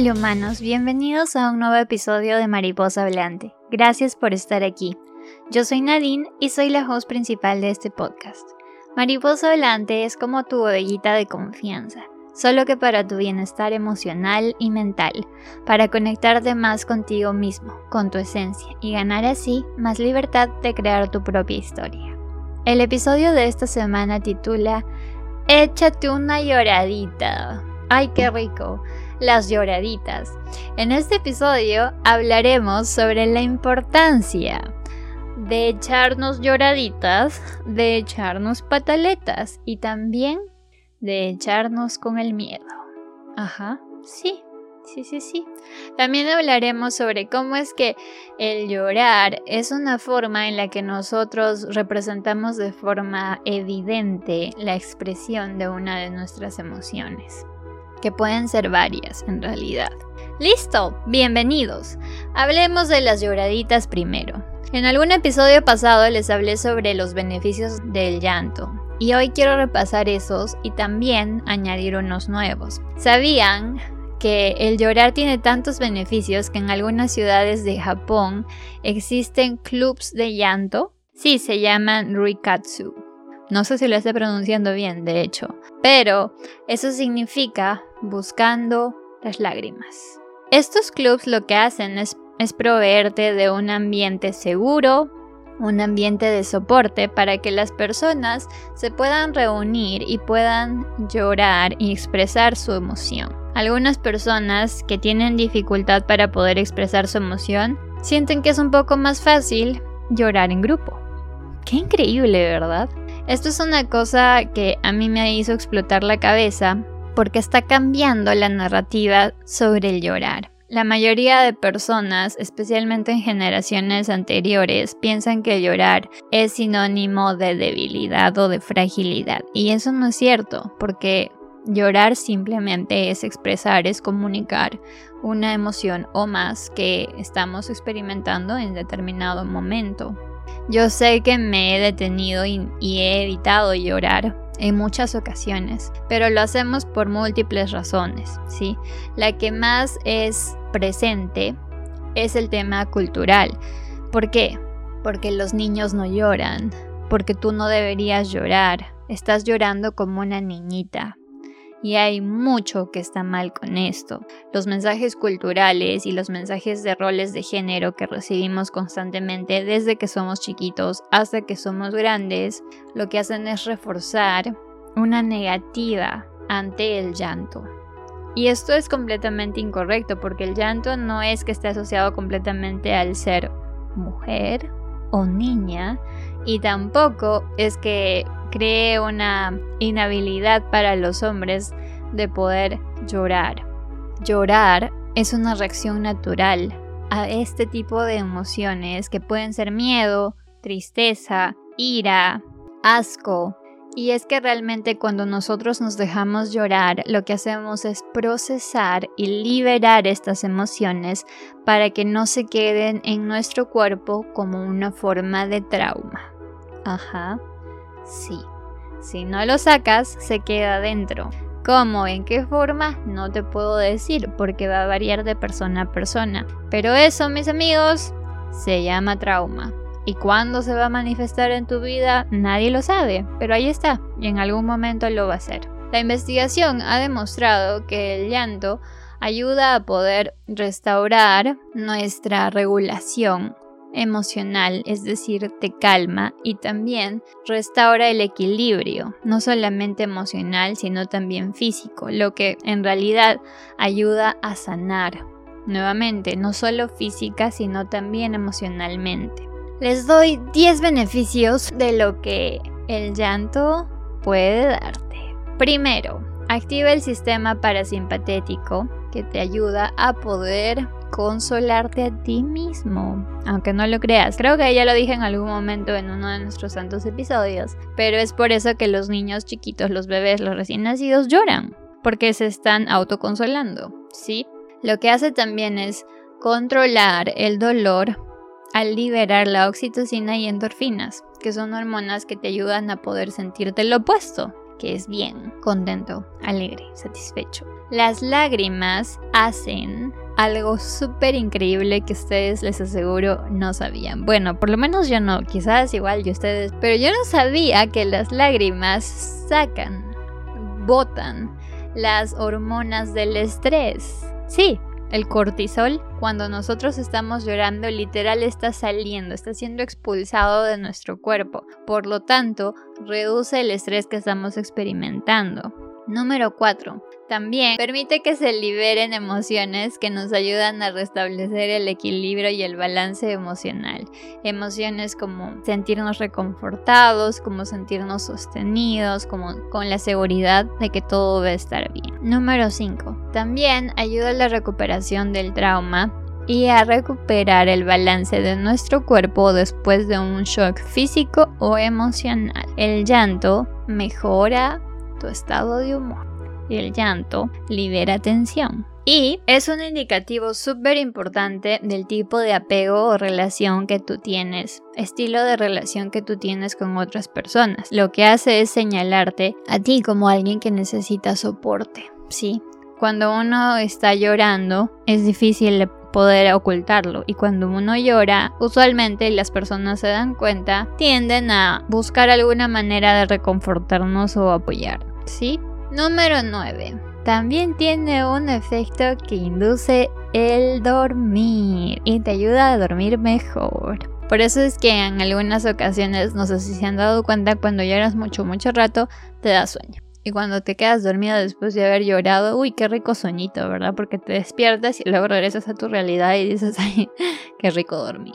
Hola humanos, bienvenidos a un nuevo episodio de Mariposa Hablante. Gracias por estar aquí. Yo soy Nadine y soy la host principal de este podcast. Mariposa Hablante es como tu bodeguita de confianza, solo que para tu bienestar emocional y mental, para conectarte más contigo mismo, con tu esencia y ganar así más libertad de crear tu propia historia. El episodio de esta semana titula Échate una lloradita. ¡Ay, qué rico! Las lloraditas. En este episodio hablaremos sobre la importancia de echarnos lloraditas, de echarnos pataletas y también de echarnos con el miedo. Ajá, sí, sí, sí, sí. También hablaremos sobre cómo es que el llorar es una forma en la que nosotros representamos de forma evidente la expresión de una de nuestras emociones que pueden ser varias en realidad. Listo, bienvenidos. Hablemos de las lloraditas primero. En algún episodio pasado les hablé sobre los beneficios del llanto y hoy quiero repasar esos y también añadir unos nuevos. ¿Sabían que el llorar tiene tantos beneficios que en algunas ciudades de Japón existen clubs de llanto? Sí, se llaman Ruikatsu. No sé si lo estoy pronunciando bien, de hecho, pero eso significa buscando las lágrimas. Estos clubs lo que hacen es, es proveerte de un ambiente seguro, un ambiente de soporte para que las personas se puedan reunir y puedan llorar y expresar su emoción. Algunas personas que tienen dificultad para poder expresar su emoción sienten que es un poco más fácil llorar en grupo. Qué increíble, ¿verdad? Esto es una cosa que a mí me hizo explotar la cabeza porque está cambiando la narrativa sobre el llorar. La mayoría de personas, especialmente en generaciones anteriores, piensan que llorar es sinónimo de debilidad o de fragilidad. Y eso no es cierto, porque llorar simplemente es expresar, es comunicar una emoción o más que estamos experimentando en determinado momento. Yo sé que me he detenido y, he evitado llorar en muchas ocasiones, pero lo hacemos por múltiples razones, ¿sí? La que más es presente es el tema cultural. ¿Por qué? Porque los niños no lloran, porque tú no deberías llorar, estás llorando como una niñita, y hay mucho que está mal con esto. Los mensajes culturales y los mensajes de roles de género que recibimos constantemente desde que somos chiquitos hasta que somos grandes, lo que hacen es reforzar una negativa ante el llanto. Y esto es completamente incorrecto porque el llanto no es que esté asociado completamente al ser mujer o niña y tampoco es que cree una inhabilidad para los hombres de poder llorar. Llorar es una reacción natural a este tipo de emociones que pueden ser miedo, tristeza, ira, asco. Y es que realmente cuando nosotros nos dejamos llorar, lo que hacemos es procesar y liberar estas emociones para que no se queden en nuestro cuerpo como una forma de trauma. Ajá. Sí. Si no lo sacas, se queda dentro. ¿Cómo? ¿En qué forma? No te puedo decir porque va a variar de persona a persona. Pero eso, mis amigos, se llama trauma. ¿Y cuándo se va a manifestar en tu vida? Nadie lo sabe, pero ahí está, y en algún momento lo va a hacer. La investigación ha demostrado que el llanto ayuda a poder restaurar nuestra regulación emocional, es decir, te calma y también restaura el equilibrio, no solamente emocional, sino también físico, lo que en realidad ayuda a sanar. Nuevamente, no solo física, sino también emocionalmente. Les doy 10 beneficios de lo que el llanto puede darte. Primero, activa el sistema parasimpatético que te ayuda a poder consolarte a ti mismo, aunque no lo creas. Creo que ya lo dije en algún momento en uno de nuestros santos episodios, pero es por eso que los niños chiquitos, los bebés, los recién nacidos lloran, porque se están autoconsolando, ¿sí? Lo que hace también es controlar el dolor al liberar la oxitocina y endorfinas, que son hormonas que te ayudan a poder sentirte lo opuesto, que es bien, contento, alegre, satisfecho. Las lágrimas hacen algo súper increíble que ustedes les aseguro no sabían. Bueno, por lo menos yo no, quizás igual yo ustedes, pero yo no sabía que las lágrimas sacan, botan las hormonas del estrés. Sí, el cortisol, cuando nosotros estamos llorando, literal está saliendo, está siendo expulsado de nuestro cuerpo. Por lo tanto, reduce el estrés que estamos experimentando. Número 4. También permite que se liberen emociones que nos ayudan a restablecer el equilibrio y el balance emocional. Emociones como sentirnos reconfortados, como sentirnos sostenidos, como con la seguridad de que todo va estar bien. Número 5. También ayuda a la recuperación del trauma y a recuperar el balance de nuestro cuerpo después de un shock físico o emocional. El llanto mejora tu estado de humor y el llanto libera tensión. Y es un indicativo súper importante del tipo de apego o relación que tú tienes, estilo de relación que tú tienes con otras personas. Lo que hace es señalarte a ti como alguien que necesita soporte, ¿sí? Cuando uno está llorando es difícil poder ocultarlo y cuando uno llora, usualmente las personas se dan cuenta, tienden a buscar alguna manera de reconfortarnos o apoyar, ¿sí? Número 9. También tiene un efecto que induce el dormir y te ayuda a dormir mejor. Por eso es que en algunas ocasiones, no sé si se han dado cuenta, cuando lloras mucho, mucho rato, te da sueño. Y cuando te quedas dormido después de haber llorado, uy, qué rico sueñito, ¿verdad? Porque te despiertas y luego regresas a tu realidad y dices, ay, qué rico dormir.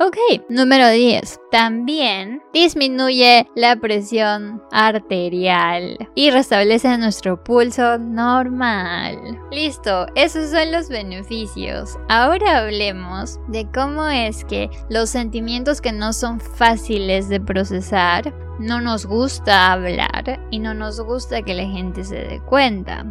Ok, número 10. También disminuye la presión arterial y restablece nuestro pulso normal. Listo, esos son los beneficios. Ahora hablemos de cómo es que los sentimientos que no son fáciles de procesar, no nos gusta hablar y no nos gusta que la gente se dé cuenta.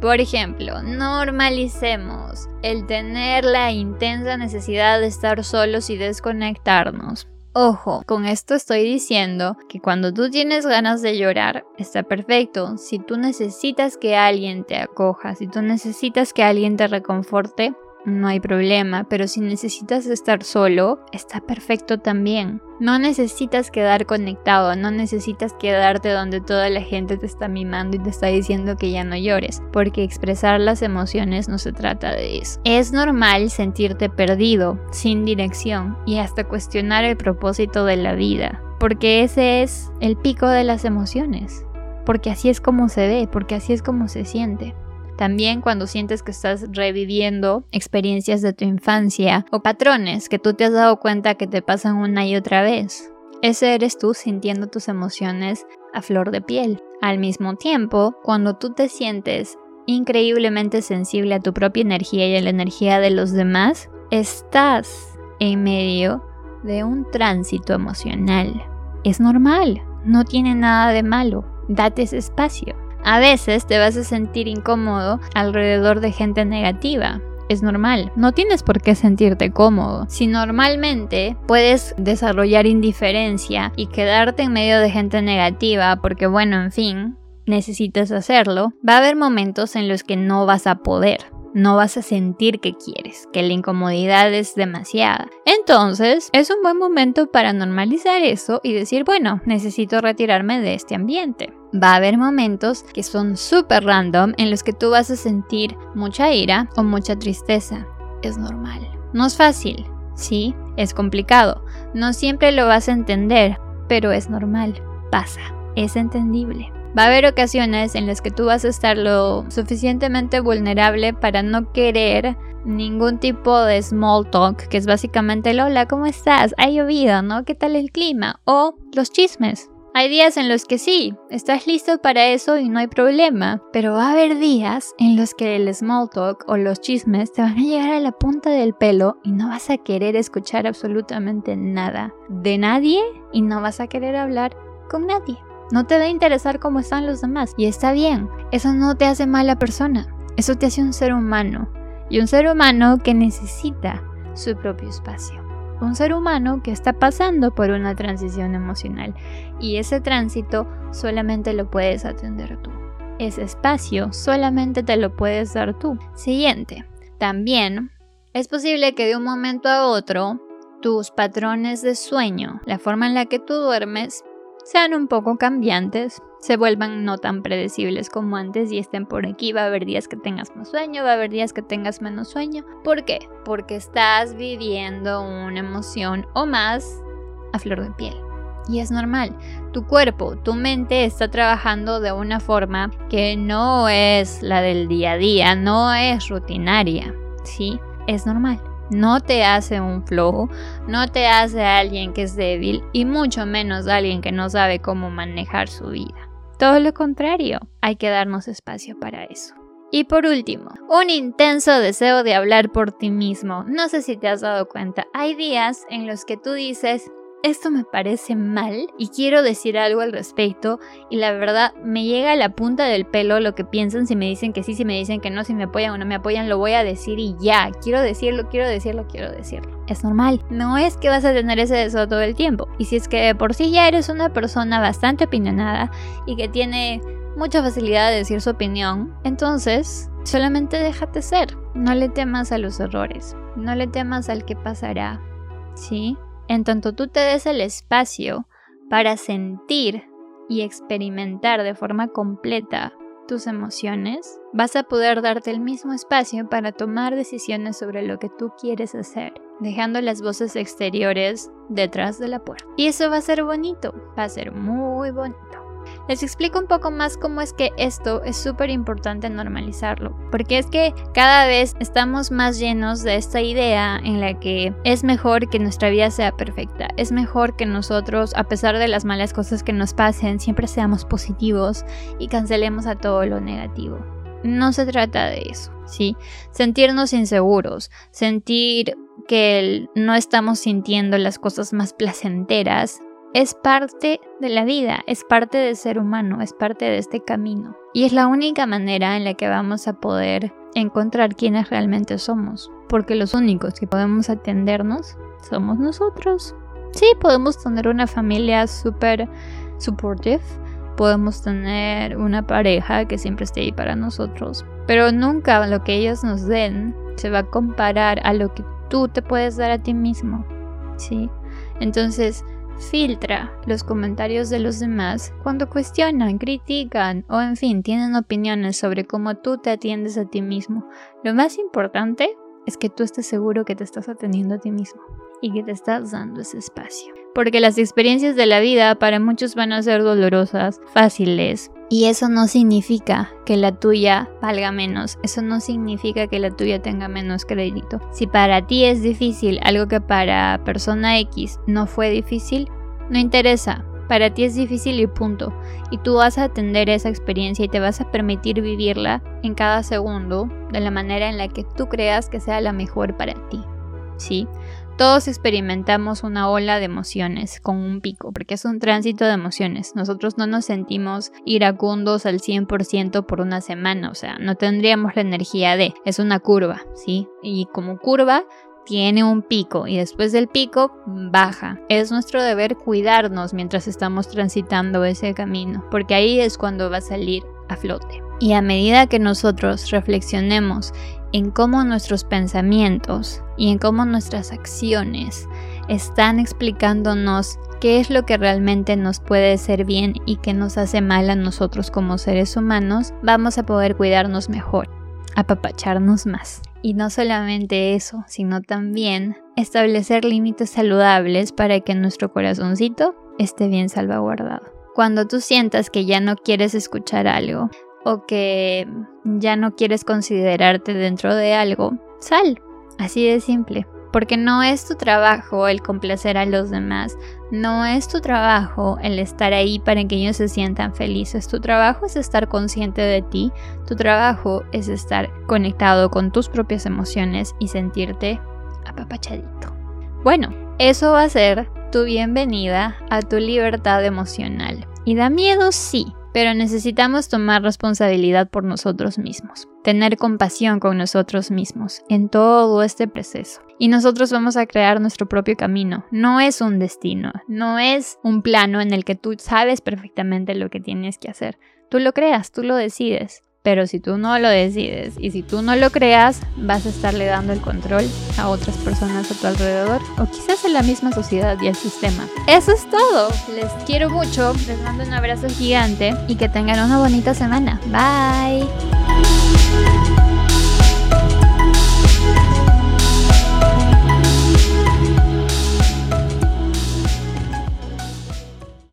Por ejemplo, normalicemos el tener la intensa necesidad de estar solos y desconectarnos. Ojo, con esto estoy diciendo que cuando tú tienes ganas de llorar, está perfecto. Si tú necesitas que alguien te acoja, si tú necesitas que alguien te reconforte, no hay problema, pero si necesitas estar solo, está perfecto también. No necesitas quedar conectado, no necesitas quedarte donde toda la gente te está mimando y te está diciendo que ya no llores, porque expresar las emociones no se trata de eso. Es normal sentirte perdido, sin dirección y hasta cuestionar el propósito de la vida, porque ese es el pico de las emociones, porque así es como se ve, porque así es como se siente. También cuando sientes que estás reviviendo experiencias de tu infancia o patrones que tú te has dado cuenta que te pasan una y otra vez. Ese eres tú sintiendo tus emociones a flor de piel. Al mismo tiempo, cuando tú te sientes increíblemente sensible a tu propia energía y a la energía de los demás, estás en medio de un tránsito emocional. Es normal, no tiene nada de malo, date ese espacio. A veces te vas a sentir incómodo alrededor de gente negativa. Es normal, no tienes por qué sentirte cómodo. Si normalmente puedes desarrollar indiferencia y quedarte en medio de gente negativa porque bueno, en fin, necesitas hacerlo, va a haber momentos en los que no vas a poder no vas a sentir que quieres, que la incomodidad es demasiada. Entonces, es un buen momento para normalizar eso y decir, bueno, necesito retirarme de este ambiente. Va a haber momentos que son súper random en los que tú vas a sentir mucha ira o mucha tristeza. Es normal. No es fácil, sí, es complicado. No siempre lo vas a entender, pero es normal. Pasa, es entendible. Va a haber ocasiones en las que tú vas a estar lo suficientemente vulnerable para no querer ningún tipo de small talk, que es básicamente el hola, ¿cómo estás? ¿Ha llovido, no? ¿Qué tal el clima? O los chismes. Hay días en los que sí, estás listo para eso y no hay problema, pero va a haber días en los que el small talk o los chismes te van a llegar a la punta del pelo y no vas a querer escuchar absolutamente nada de nadie y no vas a querer hablar con nadie. No te va a interesar cómo están los demás. Y está bien, eso no te hace mala persona. Eso te hace un ser humano. Y un ser humano que necesita su propio espacio. Un ser humano que está pasando por una transición emocional y ese tránsito solamente lo puedes atender tú. Ese espacio solamente te lo puedes dar tú. Siguiente. También es posible que de un momento a otro tus patrones de sueño, la forma en la que tú duermes, sean un poco cambiantes, se vuelvan no tan predecibles como antes y estén por aquí. Va a haber días que tengas más sueño, va a haber días que tengas menos sueño. ¿Por qué? Porque estás viviendo una emoción o más a flor de piel. Y es normal, tu cuerpo, tu mente está trabajando de una forma que no es la del día a día, no es rutinaria, ¿sí? Es normal no te hace un flojo, no te hace alguien que es débil y mucho menos alguien que no sabe cómo manejar su vida. Todo lo contrario, hay que darnos espacio para eso. Y por último, un intenso deseo de hablar por ti mismo. No sé si te has dado cuenta, hay días en los que tú dices, esto me parece mal y quiero decir algo al respecto y la verdad me llega a la punta del pelo lo que piensan si me dicen que sí, si me dicen que no, si me apoyan o no me apoyan, lo voy a decir y ya, quiero decirlo, quiero decirlo, quiero decirlo. Es normal, no es que vas a tener ese deseo todo el tiempo y si es que por sí ya eres una persona bastante opinionada y que tiene mucha facilidad de decir su opinión, entonces solamente déjate ser, no le temas a los errores, no le temas al que pasará, ¿sí? En tanto tú te des el espacio para sentir y experimentar de forma completa tus emociones, vas a poder darte el mismo espacio para tomar decisiones sobre lo que tú quieres hacer, dejando las voces exteriores detrás de la puerta. Y eso va a ser bonito, va a ser muy bonito. Les explico un poco más cómo es que esto es súper importante normalizarlo, porque es que cada vez estamos más llenos de esta idea en la que es mejor que nuestra vida sea perfecta, es mejor que nosotros, a pesar de las malas cosas que nos pasen, siempre seamos positivos y cancelemos a todo lo negativo. No se trata de eso, ¿sí? Sentirnos inseguros, sentir que no estamos sintiendo las cosas más placenteras, es parte de la vida, es parte del ser humano, es parte de este camino. Y es la única manera en la que vamos a poder encontrar quiénes realmente somos, porque los únicos que podemos atendernos somos nosotros. Sí, podemos tener una familia súper supportive, podemos tener una pareja que siempre esté ahí para nosotros, pero nunca lo que ellos nos den se va a comparar a lo que tú te puedes dar a ti mismo. ¿Sí? Entonces, Filtra los comentarios de los demás cuando cuestionan, critican o en fin tienen opiniones sobre cómo tú te atiendes a ti mismo. Lo más importante es que tú estés seguro que te estás atendiendo a ti mismo y que te estás dando ese espacio. Porque las experiencias de la vida para muchos van a ser dolorosas, fáciles, y eso no significa que la tuya valga menos, eso no significa que la tuya tenga menos crédito. Si para ti es difícil algo que para persona X no fue difícil, no interesa, para ti es difícil y punto. Y tú vas a atender esa experiencia y te vas a permitir vivirla en cada segundo de la manera en la que tú creas que sea la mejor para ti. ¿Sí? Todos experimentamos una ola de emociones con un pico, porque es un tránsito de emociones. Nosotros no nos sentimos iracundos al 100% por una semana, o sea, no tendríamos la energía de, es una curva, ¿sí? Y como curva tiene un pico y después del pico baja. Es nuestro deber cuidarnos mientras estamos transitando ese camino, porque ahí es cuando va a salir a flote. Y a medida que nosotros reflexionemos en cómo nuestros pensamientos y en cómo nuestras acciones están explicándonos qué es lo que realmente nos puede ser bien y qué nos hace mal a nosotros como seres humanos, vamos a poder cuidarnos mejor, apapacharnos más. Y no solamente eso, sino también establecer límites saludables para que nuestro corazoncito esté bien salvaguardado. Cuando tú sientas que ya no quieres escuchar algo, o que ya no quieres considerarte dentro de algo, sal. Así de simple. Porque no es tu trabajo el complacer a los demás, no es tu trabajo el estar ahí para que ellos se sientan felices, tu trabajo es estar consciente de ti, tu trabajo es estar conectado con tus propias emociones y sentirte apapachadito. Bueno, eso va a ser tu bienvenida a tu libertad emocional. ¿Y da miedo? Sí, pero necesitamos tomar responsabilidad por nosotros mismos, tener compasión con nosotros mismos en todo este proceso. Y nosotros vamos a crear nuestro propio camino. No es un destino, no es un plano en el que tú sabes perfectamente lo que tienes que hacer. Tú lo creas, tú lo decides. Pero si tú no lo decides y si tú no lo creas, vas a estarle dando el control a otras personas a tu alrededor o quizás en la misma sociedad y el sistema. Eso es todo. Les quiero mucho, les mando un abrazo gigante y que tengan una bonita semana. Bye.